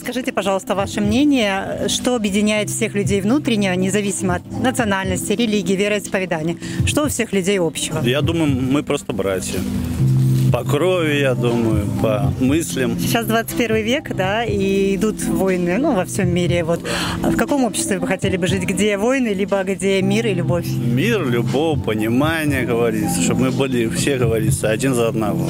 Скажите, пожалуйста, ваше мнение, что объединяет всех людей внутренне, независимо от национальности, религии, вероисповедания? Что у всех людей общего? Я думаю, мы просто братья. По крови, я думаю, по мыслям. Сейчас 21 век, да, и идут войны, ну, во всем мире. Вот в каком обществе вы хотели бы жить? Где войны, либо где мир и любовь? Мир, любовь, понимание, говорится, чтобы мы были все, говорится, один за одного.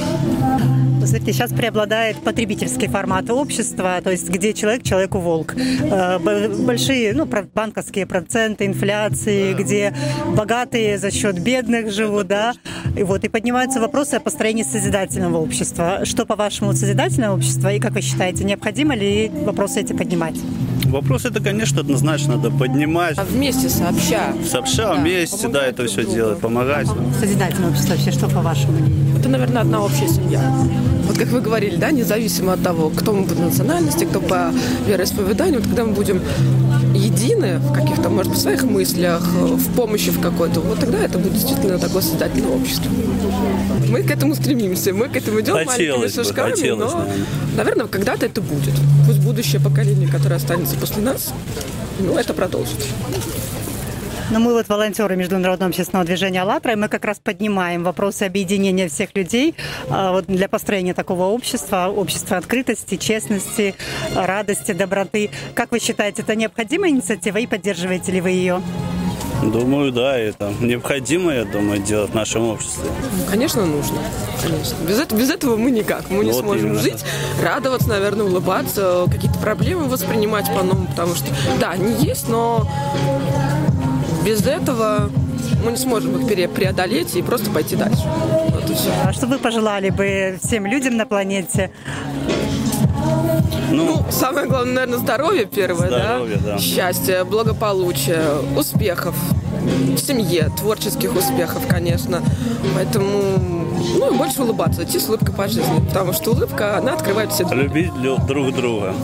Смотрите, сейчас преобладает потребительский формат общества, то есть где человек человеку волк. Э, большие ну, банковские проценты инфляции, где богатые за счет бедных живут, да. И вот и поднимаются вопросы о построении созидательного общества. Что, по-вашему, созидательное общество? И как вы считаете, необходимо ли вопросы эти поднимать? Вопрос это, конечно, однозначно надо поднимать. А вместе, сообща. Сообща, да, вместе, да, это все делать, помогать. Созидательное общество вообще, что по вашему мнению? Это, наверное, одна общая семья. Вот как вы говорили, да, независимо от того, кто мы по национальности, кто по вероисповеданию, вот когда мы будем едины в каких-то, может быть, своих мыслях, в помощи в какой-то, вот тогда это будет действительно такое создательное общество. Мы к этому стремимся, мы к этому идем хотелось маленькими шажками, бы, хотелось, но, наверное, когда-то это будет. Пусть будущее поколение, которое останется после нас, ну, это продолжит. Но мы вот волонтеры Международного общественного движения «АЛЛАТРА», и мы как раз поднимаем вопросы объединения всех людей а, вот для построения такого общества, общества открытости, честности, радости, доброты. Как вы считаете, это необходимая инициатива и поддерживаете ли вы ее? Думаю, да, это необходимо, я думаю, делать в нашем обществе. Ну, конечно, нужно. Конечно. Без, этого, без этого мы никак. Мы не вот сможем именно. жить, радоваться, наверное, улыбаться, какие-то проблемы воспринимать по-новому, потому что, да, они есть, но без этого мы не сможем их преодолеть и просто пойти дальше. Вот и все. А что вы пожелали бы всем людям на планете? Ну, ну самое главное, наверное, здоровье первое, здоровье, да? да? Счастье, благополучие, успехов в семье, творческих успехов, конечно. Поэтому, ну, больше улыбаться, идти с улыбкой по жизни. Потому что улыбка, она открывает все двери. Любить друг друга.